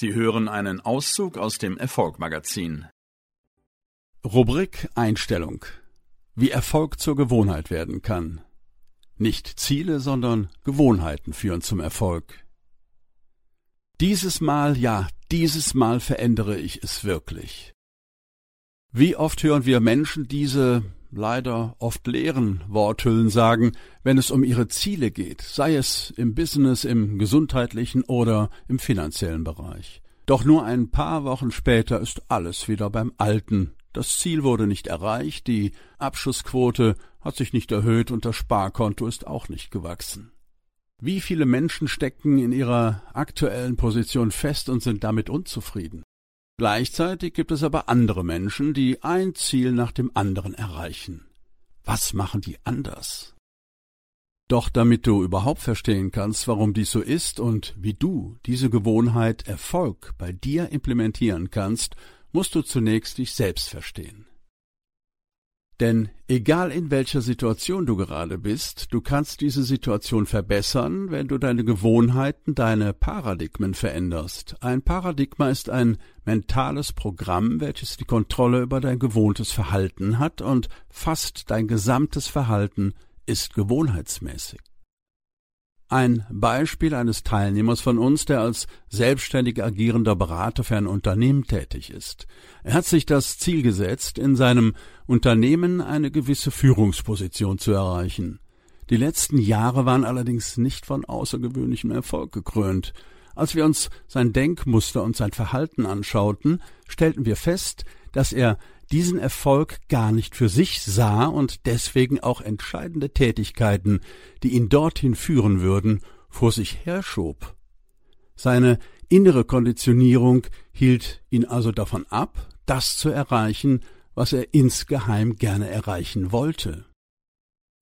Sie hören einen Auszug aus dem Erfolg-Magazin. Rubrik Einstellung. Wie Erfolg zur Gewohnheit werden kann. Nicht Ziele, sondern Gewohnheiten führen zum Erfolg. Dieses Mal, ja, dieses Mal verändere ich es wirklich. Wie oft hören wir Menschen diese leider oft leeren Worthüllen sagen, wenn es um ihre Ziele geht, sei es im Business, im gesundheitlichen oder im finanziellen Bereich. Doch nur ein paar Wochen später ist alles wieder beim Alten. Das Ziel wurde nicht erreicht, die Abschussquote hat sich nicht erhöht und das Sparkonto ist auch nicht gewachsen. Wie viele Menschen stecken in ihrer aktuellen Position fest und sind damit unzufrieden? Gleichzeitig gibt es aber andere Menschen, die ein Ziel nach dem anderen erreichen. Was machen die anders? Doch damit du überhaupt verstehen kannst, warum dies so ist und wie du diese Gewohnheit Erfolg bei dir implementieren kannst, musst du zunächst dich selbst verstehen. Denn egal in welcher Situation du gerade bist, du kannst diese Situation verbessern, wenn du deine Gewohnheiten, deine Paradigmen veränderst. Ein Paradigma ist ein mentales Programm, welches die Kontrolle über dein gewohntes Verhalten hat und fast dein gesamtes Verhalten ist gewohnheitsmäßig. Ein Beispiel eines Teilnehmers von uns, der als selbstständig agierender Berater für ein Unternehmen tätig ist. Er hat sich das Ziel gesetzt, in seinem Unternehmen eine gewisse Führungsposition zu erreichen. Die letzten Jahre waren allerdings nicht von außergewöhnlichem Erfolg gekrönt. Als wir uns sein Denkmuster und sein Verhalten anschauten, stellten wir fest, dass er diesen Erfolg gar nicht für sich sah und deswegen auch entscheidende Tätigkeiten, die ihn dorthin führen würden, vor sich herschob. Seine innere Konditionierung hielt ihn also davon ab, das zu erreichen, was er insgeheim gerne erreichen wollte.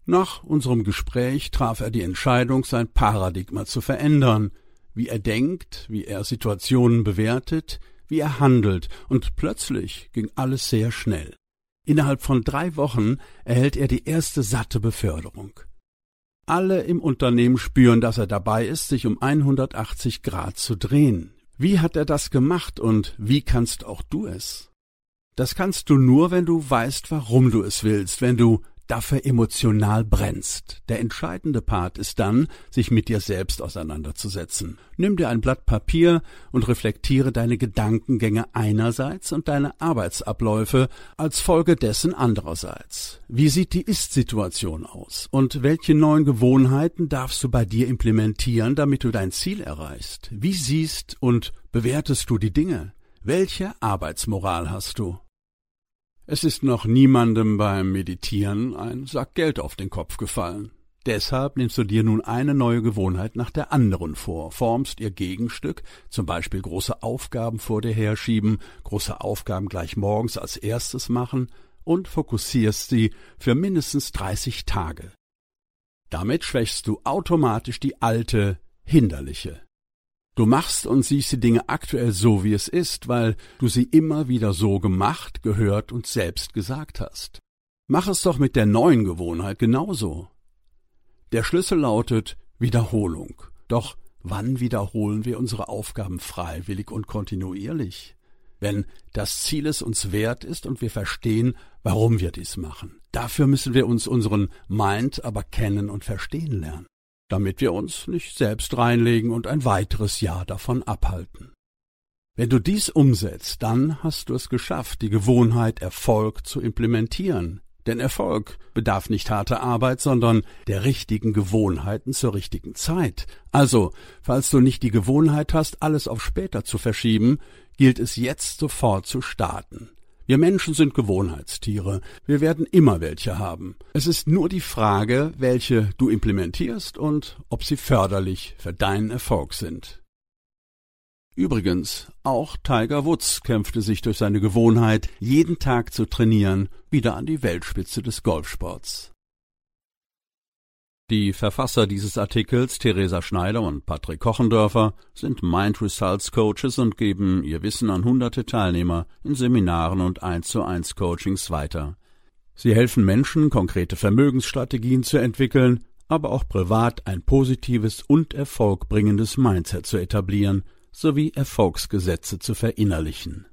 Nach unserem Gespräch traf er die Entscheidung, sein Paradigma zu verändern, wie er denkt, wie er Situationen bewertet, wie er handelt, und plötzlich ging alles sehr schnell. Innerhalb von drei Wochen erhält er die erste satte Beförderung. Alle im Unternehmen spüren, dass er dabei ist, sich um 180 Grad zu drehen. Wie hat er das gemacht und wie kannst auch du es? Das kannst du nur, wenn du weißt, warum du es willst, wenn du dafür emotional brennst. Der entscheidende Part ist dann, sich mit dir selbst auseinanderzusetzen. Nimm dir ein Blatt Papier und reflektiere deine Gedankengänge einerseits und deine Arbeitsabläufe als Folge dessen andererseits. Wie sieht die Ist-Situation aus? Und welche neuen Gewohnheiten darfst du bei dir implementieren, damit du dein Ziel erreichst? Wie siehst und bewertest du die Dinge? Welche Arbeitsmoral hast du? Es ist noch niemandem beim Meditieren ein Sack Geld auf den Kopf gefallen. Deshalb nimmst du dir nun eine neue Gewohnheit nach der anderen vor, formst ihr Gegenstück, zum Beispiel große Aufgaben vor dir herschieben, große Aufgaben gleich morgens als erstes machen und fokussierst sie für mindestens 30 Tage. Damit schwächst du automatisch die alte, hinderliche Du machst und siehst die Dinge aktuell so, wie es ist, weil du sie immer wieder so gemacht, gehört und selbst gesagt hast. Mach es doch mit der neuen Gewohnheit genauso. Der Schlüssel lautet Wiederholung. Doch wann wiederholen wir unsere Aufgaben freiwillig und kontinuierlich? Wenn das Ziel es uns wert ist und wir verstehen, warum wir dies machen. Dafür müssen wir uns unseren Mind aber kennen und verstehen lernen damit wir uns nicht selbst reinlegen und ein weiteres Jahr davon abhalten. Wenn du dies umsetzt, dann hast du es geschafft, die Gewohnheit Erfolg zu implementieren. Denn Erfolg bedarf nicht harter Arbeit, sondern der richtigen Gewohnheiten zur richtigen Zeit. Also, falls du nicht die Gewohnheit hast, alles auf später zu verschieben, gilt es jetzt sofort zu starten. Wir Menschen sind Gewohnheitstiere. Wir werden immer welche haben. Es ist nur die Frage, welche du implementierst und ob sie förderlich für deinen Erfolg sind. Übrigens, auch Tiger Woods kämpfte sich durch seine Gewohnheit, jeden Tag zu trainieren, wieder an die Weltspitze des Golfsports. Die Verfasser dieses Artikels, Theresa Schneider und Patrick Kochendörfer, sind Mind Results Coaches und geben ihr Wissen an hunderte Teilnehmer in Seminaren und 1 zu 1 Coachings weiter. Sie helfen Menschen, konkrete Vermögensstrategien zu entwickeln, aber auch privat ein positives und erfolgbringendes Mindset zu etablieren, sowie Erfolgsgesetze zu verinnerlichen.